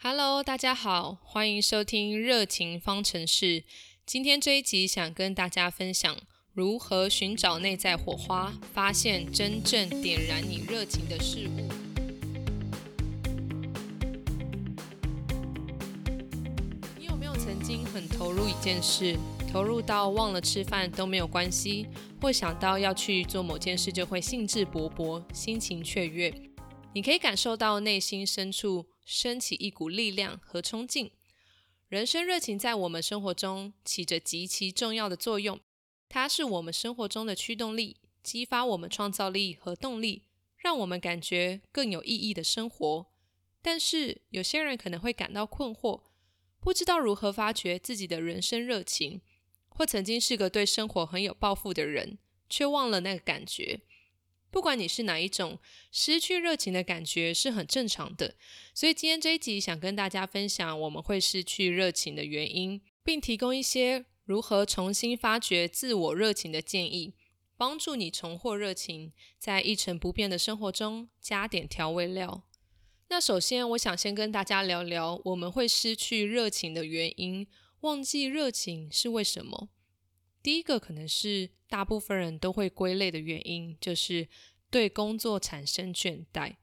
Hello，大家好，欢迎收听热情方程式。今天这一集想跟大家分享如何寻找内在火花，发现真正点燃你热情的事物。你有没有曾经很投入一件事，投入到忘了吃饭都没有关系，或想到要去做某件事就会兴致勃勃、心情雀跃？你可以感受到内心深处。升起一股力量和冲劲，人生热情在我们生活中起着极其重要的作用。它是我们生活中的驱动力，激发我们创造力和动力，让我们感觉更有意义的生活。但是，有些人可能会感到困惑，不知道如何发掘自己的人生热情，或曾经是个对生活很有抱负的人，却忘了那个感觉。不管你是哪一种，失去热情的感觉是很正常的。所以今天这一集想跟大家分享我们会失去热情的原因，并提供一些如何重新发掘自我热情的建议，帮助你重获热情，在一成不变的生活中加点调味料。那首先，我想先跟大家聊聊我们会失去热情的原因，忘记热情是为什么？第一个可能是大部分人都会归类的原因，就是对工作产生倦怠。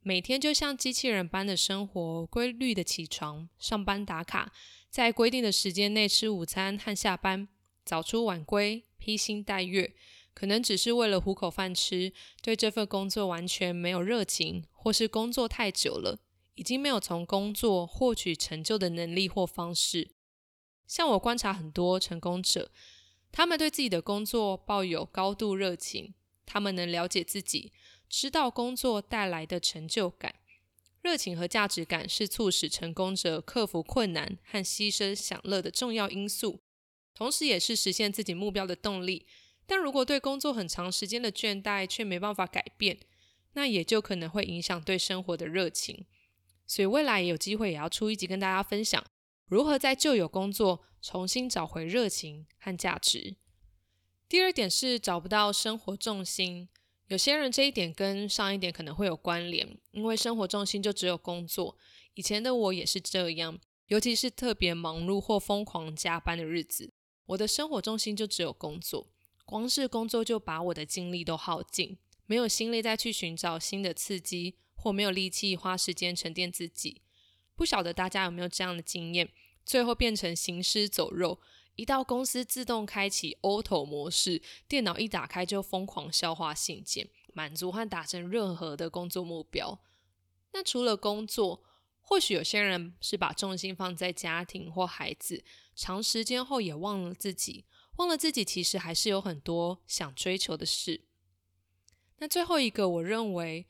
每天就像机器人般的生活，规律的起床、上班打卡，在规定的时间内吃午餐和下班，早出晚归，披星戴月，可能只是为了糊口饭吃，对这份工作完全没有热情，或是工作太久了，已经没有从工作获取成就的能力或方式。像我观察很多成功者。他们对自己的工作抱有高度热情，他们能了解自己，知道工作带来的成就感。热情和价值感是促使成功者克服困难和牺牲享乐的重要因素，同时也是实现自己目标的动力。但如果对工作很长时间的倦怠却没办法改变，那也就可能会影响对生活的热情。所以未来有机会也要出一集跟大家分享。如何在旧有工作重新找回热情和价值？第二点是找不到生活重心。有些人这一点跟上一点可能会有关联，因为生活重心就只有工作。以前的我也是这样，尤其是特别忙碌或疯狂加班的日子，我的生活重心就只有工作。光是工作就把我的精力都耗尽，没有心力再去寻找新的刺激，或没有力气花时间沉淀自己。不晓得大家有没有这样的经验？最后变成行尸走肉，一到公司自动开启 auto 模式，电脑一打开就疯狂消化信件，满足和达成任何的工作目标。那除了工作，或许有些人是把重心放在家庭或孩子，长时间后也忘了自己，忘了自己其实还是有很多想追求的事。那最后一个，我认为。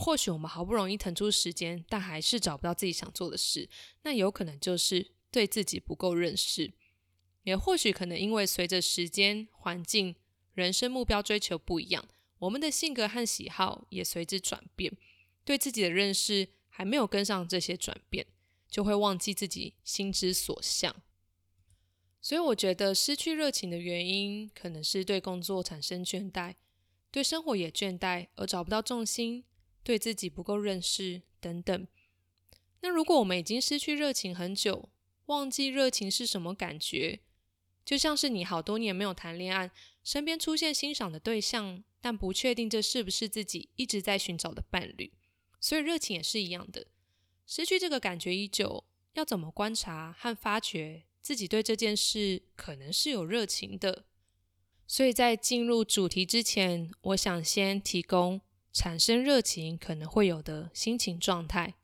或许我们好不容易腾出时间，但还是找不到自己想做的事，那有可能就是对自己不够认识。也或许可能因为随着时间、环境、人生目标追求不一样，我们的性格和喜好也随之转变，对自己的认识还没有跟上这些转变，就会忘记自己心之所向。所以我觉得失去热情的原因，可能是对工作产生倦怠，对生活也倦怠，而找不到重心。对自己不够认识等等。那如果我们已经失去热情很久，忘记热情是什么感觉，就像是你好多年没有谈恋爱，身边出现欣赏的对象，但不确定这是不是自己一直在寻找的伴侣。所以热情也是一样的，失去这个感觉已久，要怎么观察和发掘自己对这件事可能是有热情的？所以在进入主题之前，我想先提供。产生热情可能会有的心情状态，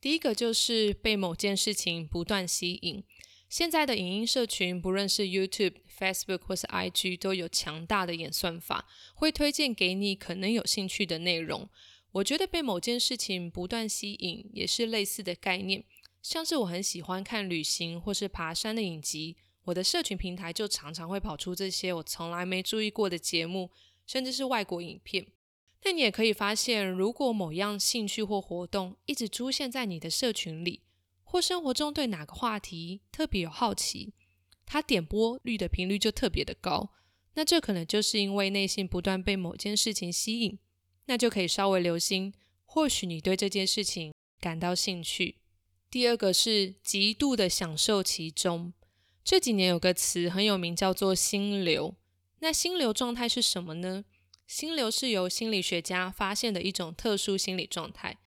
第一个就是被某件事情不断吸引。现在的影音社群，不论是 YouTube、Facebook 或是 IG，都有强大的演算法，会推荐给你可能有兴趣的内容。我觉得被某件事情不断吸引，也是类似的概念。像是我很喜欢看旅行或是爬山的影集，我的社群平台就常常会跑出这些我从来没注意过的节目，甚至是外国影片。那你也可以发现，如果某样兴趣或活动一直出现在你的社群里，或生活中对哪个话题特别有好奇，它点播率的频率就特别的高。那这可能就是因为内心不断被某件事情吸引，那就可以稍微留心，或许你对这件事情感到兴趣。第二个是极度的享受其中。这几年有个词很有名，叫做心流。那心流状态是什么呢？心流是由心理学家发现的一种特殊心理状态。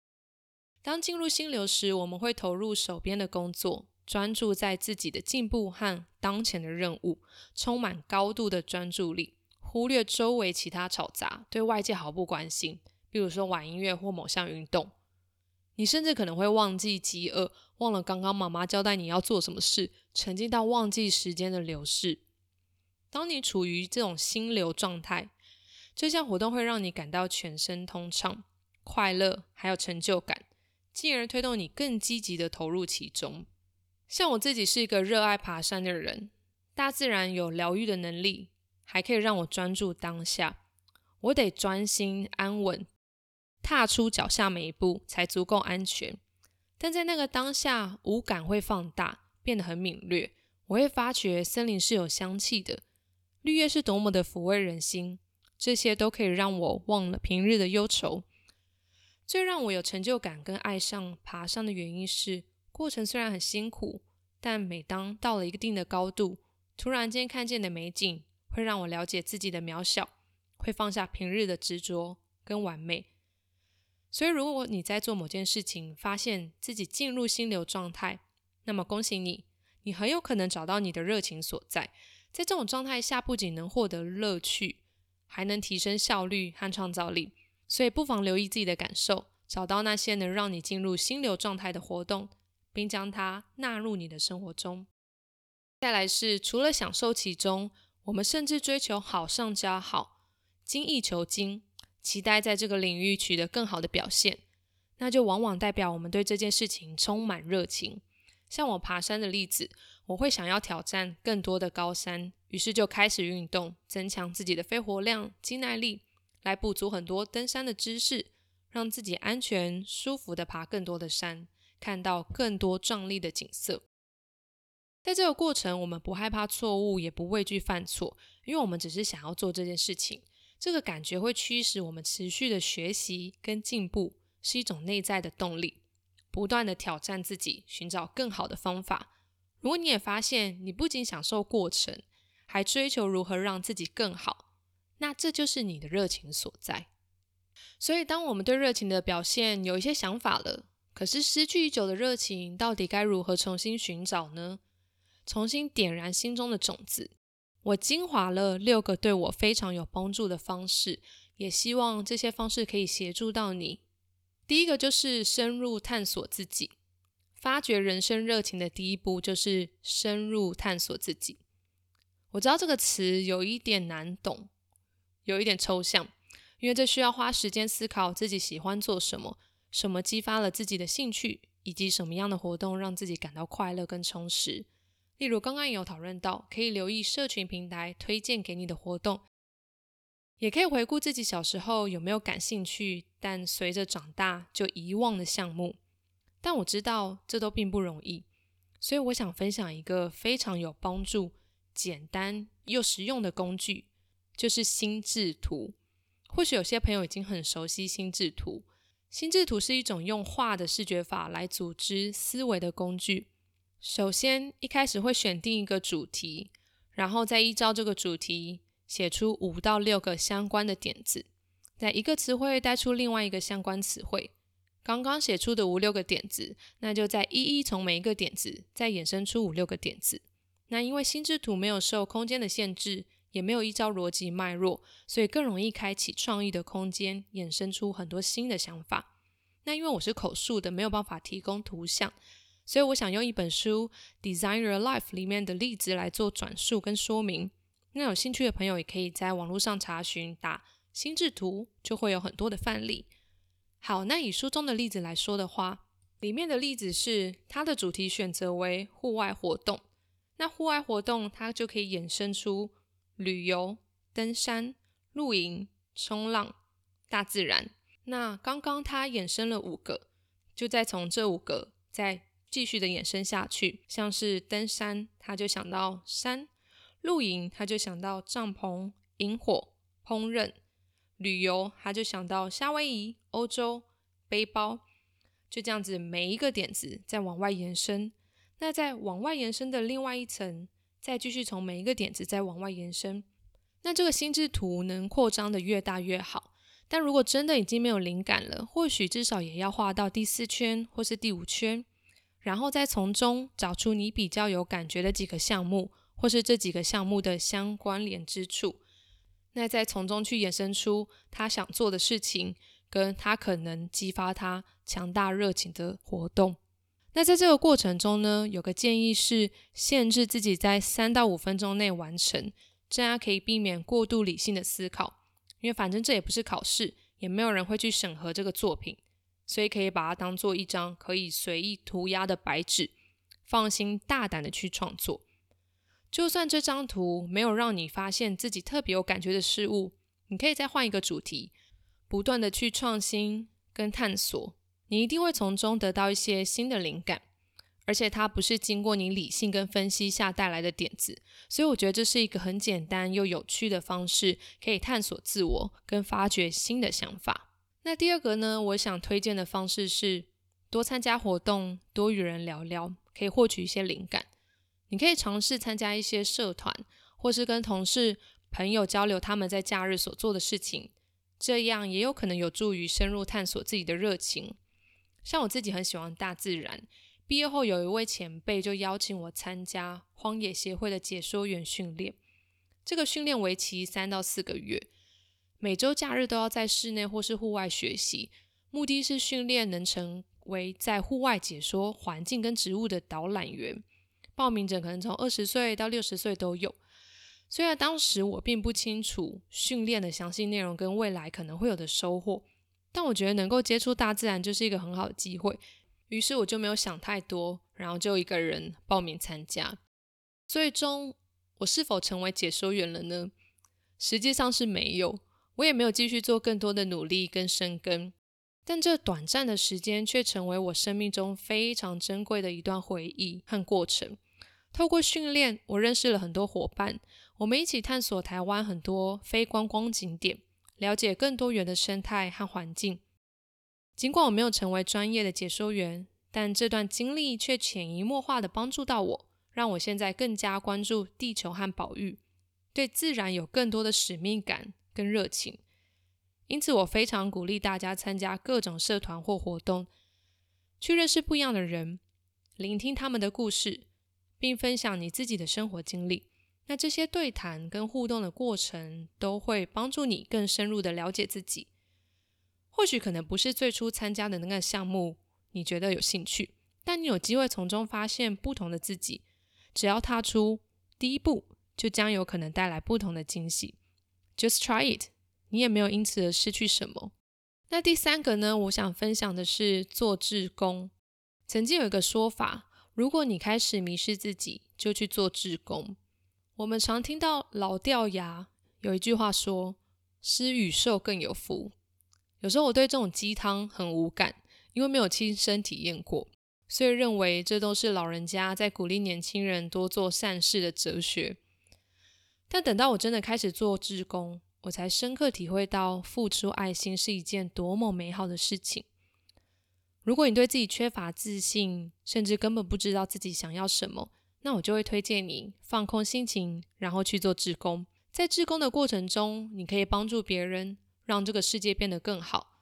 当进入心流时，我们会投入手边的工作，专注在自己的进步和当前的任务，充满高度的专注力，忽略周围其他吵杂，对外界毫不关心。比如说玩音乐或某项运动，你甚至可能会忘记饥饿，忘了刚刚妈妈交代你要做什么事，沉浸到忘记时间的流逝。当你处于这种心流状态，这项活动会让你感到全身通畅、快乐，还有成就感，进而推动你更积极的投入其中。像我自己是一个热爱爬山的人，大自然有疗愈的能力，还可以让我专注当下。我得专心安稳，踏出脚下每一步才足够安全。但在那个当下，五感会放大，变得很敏锐。我会发觉森林是有香气的。绿叶是多么的抚慰人心，这些都可以让我忘了平日的忧愁。最让我有成就感跟爱上爬山的原因是，过程虽然很辛苦，但每当到了一定的高度，突然间看见的美景，会让我了解自己的渺小，会放下平日的执着跟完美。所以，如果你在做某件事情，发现自己进入心流状态，那么恭喜你，你很有可能找到你的热情所在。在这种状态下，不仅能获得乐趣，还能提升效率和创造力。所以，不妨留意自己的感受，找到那些能让你进入心流状态的活动，并将它纳入你的生活中。再来是，除了享受其中，我们甚至追求好上加好，精益求精，期待在这个领域取得更好的表现。那就往往代表我们对这件事情充满热情。像我爬山的例子。我会想要挑战更多的高山，于是就开始运动，增强自己的肺活量、肌耐力，来补足很多登山的知识，让自己安全舒服的爬更多的山，看到更多壮丽的景色。在这个过程，我们不害怕错误，也不畏惧犯错，因为我们只是想要做这件事情。这个感觉会驱使我们持续的学习跟进步，是一种内在的动力，不断的挑战自己，寻找更好的方法。如果你也发现你不仅享受过程，还追求如何让自己更好，那这就是你的热情所在。所以，当我们对热情的表现有一些想法了，可是失去已久的热情，到底该如何重新寻找呢？重新点燃心中的种子。我精华了六个对我非常有帮助的方式，也希望这些方式可以协助到你。第一个就是深入探索自己。发掘人生热情的第一步就是深入探索自己。我知道这个词有一点难懂，有一点抽象，因为这需要花时间思考自己喜欢做什么，什么激发了自己的兴趣，以及什么样的活动让自己感到快乐跟充实。例如刚刚有讨论到，可以留意社群平台推荐给你的活动，也可以回顾自己小时候有没有感兴趣，但随着长大就遗忘的项目。但我知道这都并不容易，所以我想分享一个非常有帮助、简单又实用的工具，就是心智图。或许有些朋友已经很熟悉心智图。心智图是一种用画的视觉法来组织思维的工具。首先，一开始会选定一个主题，然后再依照这个主题写出五到六个相关的点子，在一个词汇带出另外一个相关词汇。刚刚写出的五六个点子，那就再一一从每一个点子再衍生出五六个点子。那因为心智图没有受空间的限制，也没有依照逻辑脉络，所以更容易开启创意的空间，衍生出很多新的想法。那因为我是口述的，没有办法提供图像，所以我想用一本书《Design Your Life》里面的例子来做转述跟说明。那有兴趣的朋友也可以在网络上查询，打心智图就会有很多的范例。好，那以书中的例子来说的话，里面的例子是它的主题选择为户外活动。那户外活动它就可以衍生出旅游、登山、露营、冲浪、大自然。那刚刚它衍生了五个，就再从这五个再继续的衍生下去。像是登山，他就想到山；露营，他就想到帐篷、萤火、烹饪。旅游，他就想到夏威夷、欧洲背包；就这样子每一个点子再往外延伸。那再往外延伸的另外一层，再继续从每一个点子再往外延伸。那这个心智图能扩张的越大越好。但如果真的已经没有灵感了，或许至少也要画到第四圈或是第五圈，然后再从中找出你比较有感觉的几个项目，或是这几个项目的相关联之处。那再从中去衍生出他想做的事情，跟他可能激发他强大热情的活动。那在这个过程中呢，有个建议是限制自己在三到五分钟内完成，这样可以避免过度理性的思考。因为反正这也不是考试，也没有人会去审核这个作品，所以可以把它当做一张可以随意涂鸦的白纸，放心大胆的去创作。就算这张图没有让你发现自己特别有感觉的事物，你可以再换一个主题，不断的去创新跟探索，你一定会从中得到一些新的灵感。而且它不是经过你理性跟分析下带来的点子，所以我觉得这是一个很简单又有趣的方式，可以探索自我跟发掘新的想法。那第二个呢，我想推荐的方式是多参加活动，多与人聊聊，可以获取一些灵感。你可以尝试参加一些社团，或是跟同事、朋友交流他们在假日所做的事情，这样也有可能有助于深入探索自己的热情。像我自己很喜欢大自然。毕业后，有一位前辈就邀请我参加荒野协会的解说员训练。这个训练为期三到四个月，每周假日都要在室内或是户外学习，目的是训练能成为在户外解说环境跟植物的导览员。报名者可能从二十岁到六十岁都有。虽然当时我并不清楚训练的详细内容跟未来可能会有的收获，但我觉得能够接触大自然就是一个很好的机会。于是我就没有想太多，然后就一个人报名参加。最终我是否成为解说员了呢？实际上是没有，我也没有继续做更多的努力跟深耕。但这短暂的时间却成为我生命中非常珍贵的一段回忆和过程。透过训练，我认识了很多伙伴，我们一起探索台湾很多非观光景点，了解更多元的生态和环境。尽管我没有成为专业的解说员，但这段经历却潜移默化的帮助到我，让我现在更加关注地球和保育，对自然有更多的使命感跟热情。因此，我非常鼓励大家参加各种社团或活动，去认识不一样的人，聆听他们的故事，并分享你自己的生活经历。那这些对谈跟互动的过程，都会帮助你更深入的了解自己。或许可能不是最初参加的那个项目，你觉得有兴趣，但你有机会从中发现不同的自己。只要踏出第一步，就将有可能带来不同的惊喜。Just try it，你也没有因此而失去什么。那第三个呢？我想分享的是做志工。曾经有一个说法，如果你开始迷失自己，就去做志工。我们常听到老掉牙有一句话说：“施与受更有福。”有时候我对这种鸡汤很无感，因为没有亲身体验过，所以认为这都是老人家在鼓励年轻人多做善事的哲学。但等到我真的开始做志工，我才深刻体会到付出爱心是一件多么美好的事情。如果你对自己缺乏自信，甚至根本不知道自己想要什么，那我就会推荐你放空心情，然后去做志工。在志工的过程中，你可以帮助别人。让这个世界变得更好，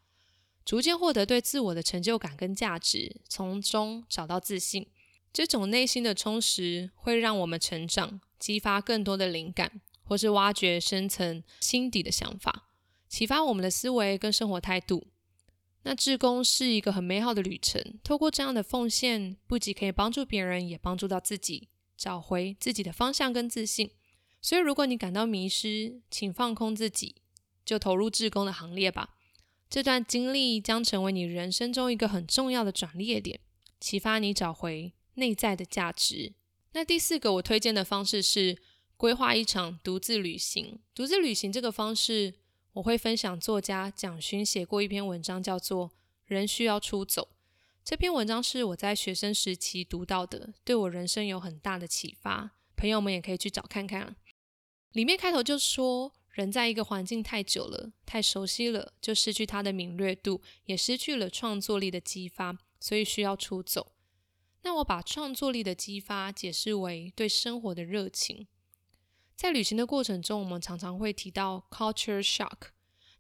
逐渐获得对自我的成就感跟价值，从中找到自信。这种内心的充实会让我们成长，激发更多的灵感，或是挖掘深层心底的想法，启发我们的思维跟生活态度。那志工是一个很美好的旅程，透过这样的奉献，不仅可以帮助别人，也帮助到自己，找回自己的方向跟自信。所以，如果你感到迷失，请放空自己。就投入志工的行列吧。这段经历将成为你人生中一个很重要的转捩点，启发你找回内在的价值。那第四个我推荐的方式是规划一场独自旅行。独自旅行这个方式，我会分享作家蒋勋写过一篇文章，叫做《人需要出走》。这篇文章是我在学生时期读到的，对我人生有很大的启发。朋友们也可以去找看看。里面开头就说。人在一个环境太久了，太熟悉了，就失去它的敏锐度，也失去了创作力的激发，所以需要出走。那我把创作力的激发解释为对生活的热情。在旅行的过程中，我们常常会提到 culture shock。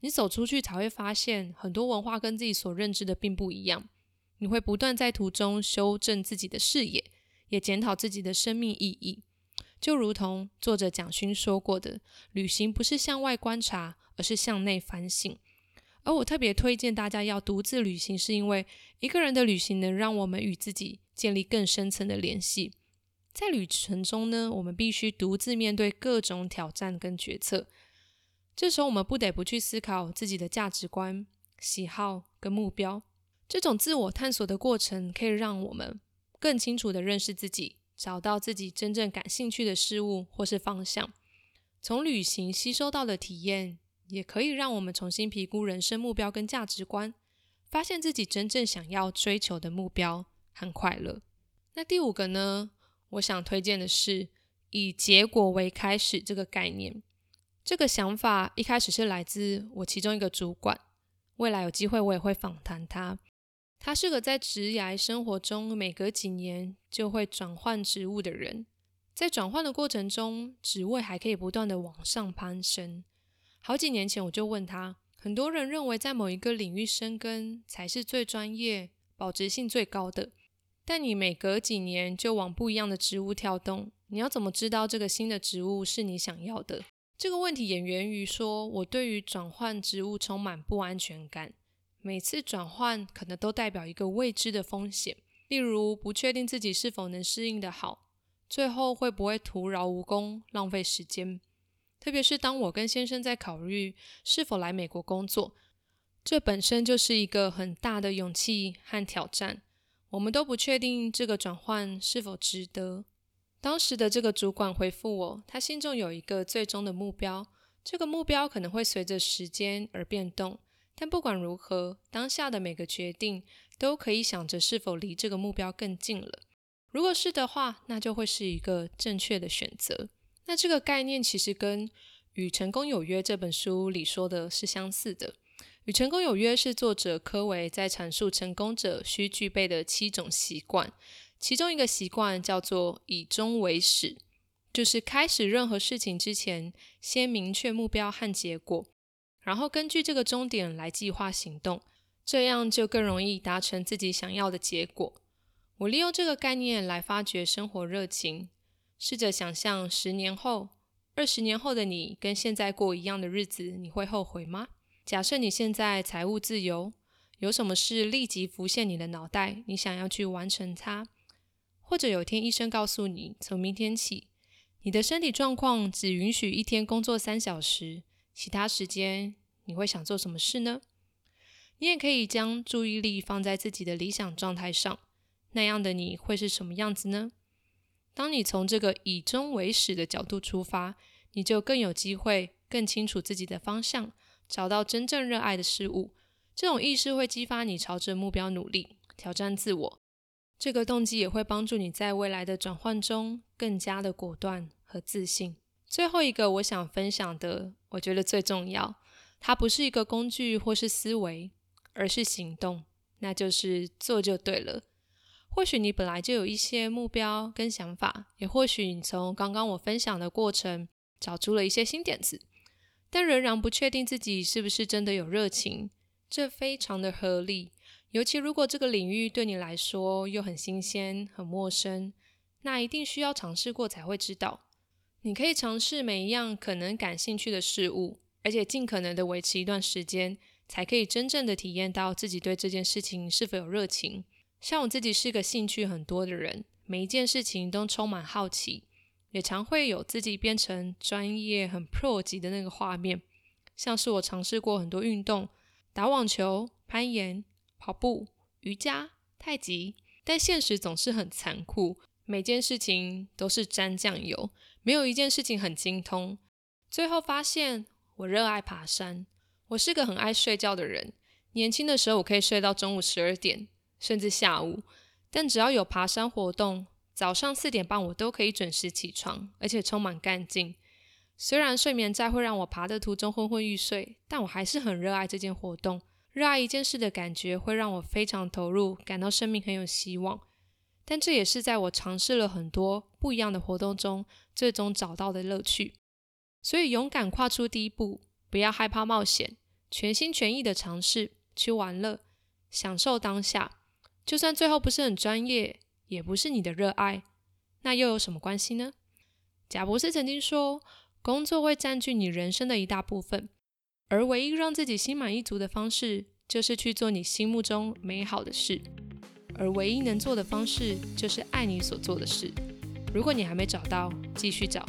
你走出去才会发现，很多文化跟自己所认知的并不一样。你会不断在途中修正自己的视野，也检讨自己的生命意义。就如同作者蒋勋说过的，旅行不是向外观察，而是向内反省。而我特别推荐大家要独自旅行，是因为一个人的旅行能让我们与自己建立更深层的联系。在旅程中呢，我们必须独自面对各种挑战跟决策。这时候，我们不得不去思考自己的价值观、喜好跟目标。这种自我探索的过程，可以让我们更清楚的认识自己，找到自己真正感兴趣的事物或是方向。从旅行吸收到的体验，也可以让我们重新评估人生目标跟价值观，发现自己真正想要追求的目标和快乐。那第五个呢？我想推荐的是以结果为开始这个概念。这个想法一开始是来自我其中一个主管，未来有机会我也会访谈他。他是个在职涯生活中每隔几年就会转换职务的人，在转换的过程中，职位还可以不断的往上攀升。好几年前我就问他，很多人认为在某一个领域深耕才是最专业、保值性最高的，但你每隔几年就往不一样的职务跳动，你要怎么知道这个新的职务是你想要的？这个问题也源于说，我对于转换职务充满不安全感。每次转换可能都代表一个未知的风险，例如不确定自己是否能适应的好，最后会不会徒劳无功、浪费时间。特别是当我跟先生在考虑是否来美国工作，这本身就是一个很大的勇气和挑战。我们都不确定这个转换是否值得。当时的这个主管回复我，他心中有一个最终的目标，这个目标可能会随着时间而变动，但不管如何，当下的每个决定都可以想着是否离这个目标更近了。如果是的话，那就会是一个正确的选择。那这个概念其实跟《与成功有约》这本书里说的是相似的。《与成功有约》是作者科维在阐述成功者需具备的七种习惯。其中一个习惯叫做以终为始，就是开始任何事情之前，先明确目标和结果，然后根据这个终点来计划行动，这样就更容易达成自己想要的结果。我利用这个概念来发掘生活热情，试着想象十年后、二十年后的你跟现在过一样的日子，你会后悔吗？假设你现在财务自由，有什么事立即浮现你的脑袋，你想要去完成它？或者有天医生告诉你，从明天起，你的身体状况只允许一天工作三小时，其他时间你会想做什么事呢？你也可以将注意力放在自己的理想状态上，那样的你会是什么样子呢？当你从这个以终为始的角度出发，你就更有机会更清楚自己的方向，找到真正热爱的事物。这种意识会激发你朝着目标努力，挑战自我。这个动机也会帮助你在未来的转换中更加的果断和自信。最后一个我想分享的，我觉得最重要，它不是一个工具或是思维，而是行动，那就是做就对了。或许你本来就有一些目标跟想法，也或许你从刚刚我分享的过程找出了一些新点子，但仍然不确定自己是不是真的有热情，这非常的合理。尤其如果这个领域对你来说又很新鲜、很陌生，那一定需要尝试过才会知道。你可以尝试每一样可能感兴趣的事物，而且尽可能的维持一段时间，才可以真正的体验到自己对这件事情是否有热情。像我自己是个兴趣很多的人，每一件事情都充满好奇，也常会有自己变成专业很 pro 级的那个画面。像是我尝试过很多运动，打网球、攀岩。跑步、瑜伽、太极，但现实总是很残酷。每件事情都是沾酱油，没有一件事情很精通。最后发现，我热爱爬山。我是个很爱睡觉的人。年轻的时候，我可以睡到中午十二点，甚至下午。但只要有爬山活动，早上四点半我都可以准时起床，而且充满干劲。虽然睡眠债会让我爬的途中昏昏欲睡，但我还是很热爱这件活动。热爱一件事的感觉会让我非常投入，感到生命很有希望。但这也是在我尝试了很多不一样的活动中，最终找到的乐趣。所以，勇敢跨出第一步，不要害怕冒险，全心全意的尝试去玩乐，享受当下。就算最后不是很专业，也不是你的热爱，那又有什么关系呢？贾博士曾经说：“工作会占据你人生的一大部分，而唯一让自己心满意足的方式，就是去做你心目中美好的事。而唯一能做的方式，就是爱你所做的事。如果你还没找到，继续找，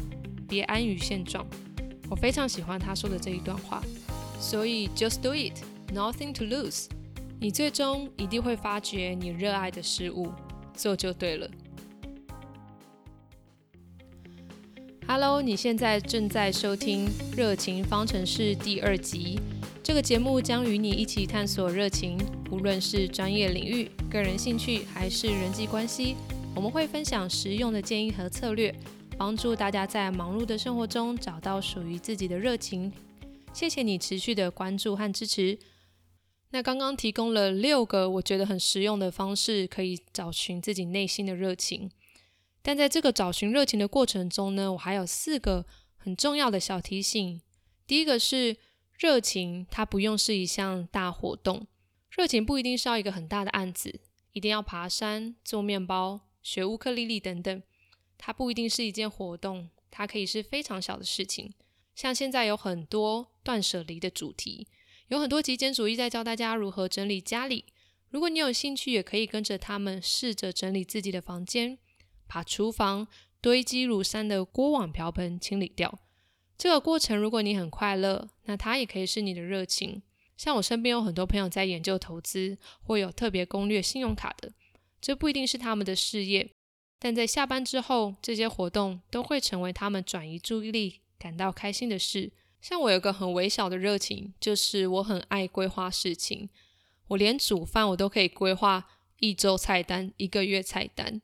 别安于现状。”我非常喜欢他说的这一段话，所以 just do it, nothing to lose。你最终一定会发觉你热爱的事物，做就对了。Hello，你现在正在收听《热情方程式》第二集。这个节目将与你一起探索热情，无论是专业领域、个人兴趣还是人际关系，我们会分享实用的建议和策略。帮助大家在忙碌的生活中找到属于自己的热情。谢谢你持续的关注和支持。那刚刚提供了六个我觉得很实用的方式，可以找寻自己内心的热情。但在这个找寻热情的过程中呢，我还有四个很重要的小提醒。第一个是热情，它不用是一项大活动。热情不一定是要一个很大的案子，一定要爬山、做面包、学乌克丽丽等等。它不一定是一件活动，它可以是非常小的事情。像现在有很多断舍离的主题，有很多极简主义在教大家如何整理家里。如果你有兴趣，也可以跟着他们试着整理自己的房间，把厨房堆积如山的锅碗瓢盆清理掉。这个过程，如果你很快乐，那它也可以是你的热情。像我身边有很多朋友在研究投资，或有特别攻略信用卡的，这不一定是他们的事业。但在下班之后，这些活动都会成为他们转移注意力、感到开心的事。像我有个很微小的热情，就是我很爱规划事情。我连煮饭我都可以规划一周菜单、一个月菜单。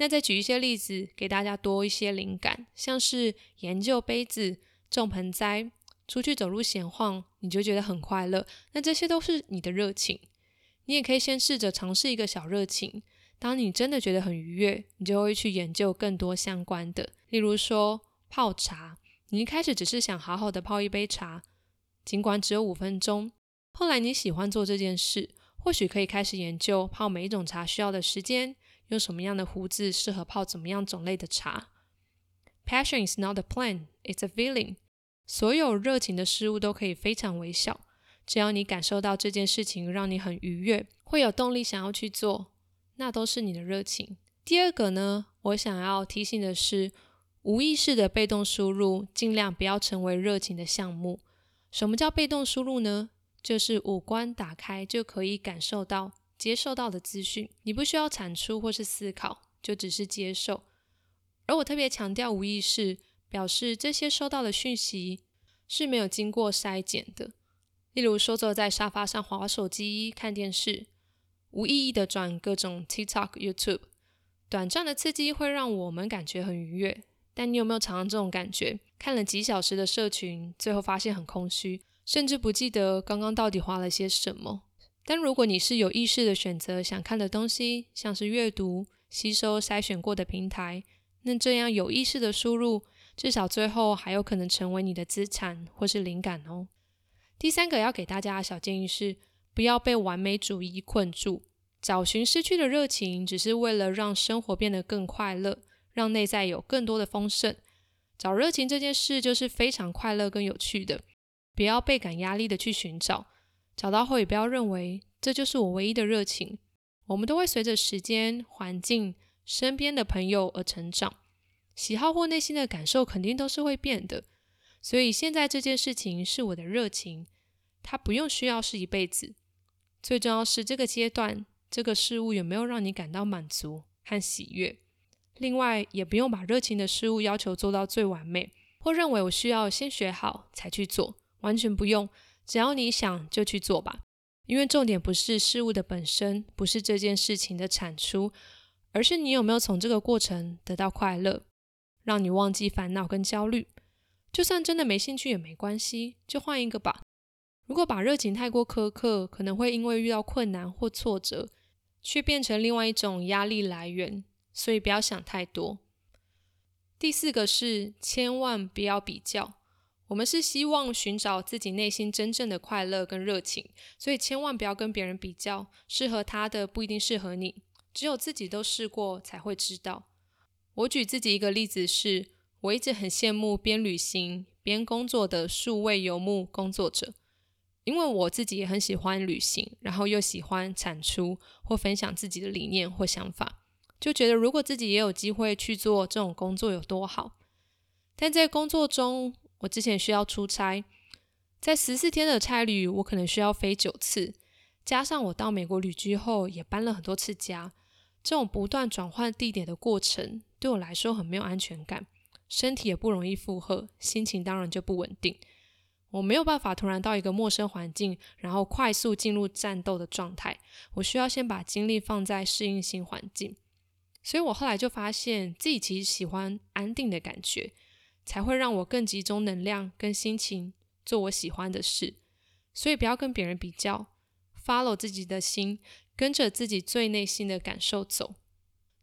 那再举一些例子，给大家多一些灵感，像是研究杯子、种盆栽、出去走路闲晃，你就觉得很快乐。那这些都是你的热情。你也可以先试着尝试一个小热情。当你真的觉得很愉悦，你就会去研究更多相关的，例如说泡茶。你一开始只是想好好的泡一杯茶，尽管只有五分钟。后来你喜欢做这件事，或许可以开始研究泡每一种茶需要的时间，用什么样的壶子适合泡怎么样种类的茶。Passion is not a plan, it's a feeling。所有热情的事物都可以非常微小，只要你感受到这件事情让你很愉悦，会有动力想要去做。那都是你的热情。第二个呢，我想要提醒的是，无意识的被动输入尽量不要成为热情的项目。什么叫被动输入呢？就是五官打开就可以感受到、接受到的资讯，你不需要产出或是思考，就只是接受。而我特别强调无意识，表示这些收到的讯息是没有经过筛检的。例如说，坐在沙发上划手机、看电视。无意义的转各种 TikTok、YouTube，短暂的刺激会让我们感觉很愉悦。但你有没有常常这种感觉？看了几小时的社群，最后发现很空虚，甚至不记得刚刚到底花了些什么。但如果你是有意识的选择想看的东西，像是阅读、吸收筛选过的平台，那这样有意识的输入，至少最后还有可能成为你的资产或是灵感哦。第三个要给大家的小建议是。不要被完美主义困住，找寻失去的热情，只是为了让生活变得更快乐，让内在有更多的丰盛。找热情这件事就是非常快乐跟有趣的，不要倍感压力的去寻找。找到后也不要认为这就是我唯一的热情。我们都会随着时间、环境、身边的朋友而成长，喜好或内心的感受肯定都是会变的。所以现在这件事情是我的热情，它不用需要是一辈子。最重要是这个阶段，这个事物有没有让你感到满足和喜悦？另外，也不用把热情的事物要求做到最完美，或认为我需要先学好才去做，完全不用，只要你想就去做吧。因为重点不是事物的本身，不是这件事情的产出，而是你有没有从这个过程得到快乐，让你忘记烦恼跟焦虑。就算真的没兴趣也没关系，就换一个吧。如果把热情太过苛刻，可能会因为遇到困难或挫折，却变成另外一种压力来源。所以不要想太多。第四个是，千万不要比较。我们是希望寻找自己内心真正的快乐跟热情，所以千万不要跟别人比较。适合他的不一定适合你，只有自己都试过才会知道。我举自己一个例子是，我一直很羡慕边旅行边工作的数位游牧工作者。因为我自己也很喜欢旅行，然后又喜欢产出或分享自己的理念或想法，就觉得如果自己也有机会去做这种工作有多好。但在工作中，我之前需要出差，在十四天的差旅，我可能需要飞九次，加上我到美国旅居后也搬了很多次家，这种不断转换地点的过程对我来说很没有安全感，身体也不容易负荷，心情当然就不稳定。我没有办法突然到一个陌生环境，然后快速进入战斗的状态。我需要先把精力放在适应新环境。所以我后来就发现自己其实喜欢安定的感觉，才会让我更集中能量跟心情做我喜欢的事。所以不要跟别人比较，follow 自己的心，跟着自己最内心的感受走。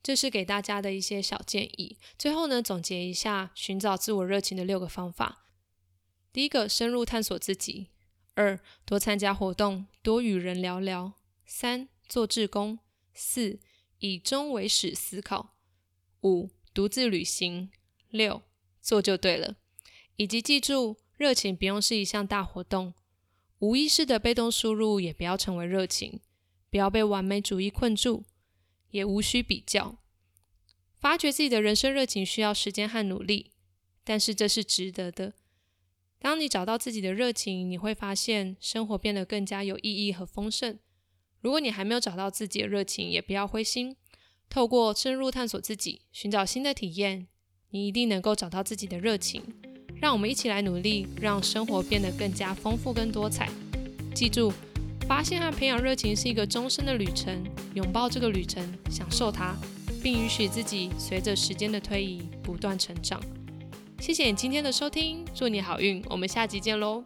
这是给大家的一些小建议。最后呢，总结一下寻找自我热情的六个方法。第一个，深入探索自己；二，多参加活动，多与人聊聊；三，做志工；四，以终为始思考；五，独自旅行；六，做就对了。以及记住，热情不用是一项大活动，无意识的被动输入也不要成为热情，不要被完美主义困住，也无需比较。发掘自己的人生热情需要时间和努力，但是这是值得的。当你找到自己的热情，你会发现生活变得更加有意义和丰盛。如果你还没有找到自己的热情，也不要灰心。透过深入探索自己，寻找新的体验，你一定能够找到自己的热情。让我们一起来努力，让生活变得更加丰富、更多彩。记住，发现和培养热情是一个终身的旅程。拥抱这个旅程，享受它，并允许自己随着时间的推移不断成长。谢谢你今天的收听，祝你好运，我们下集见喽。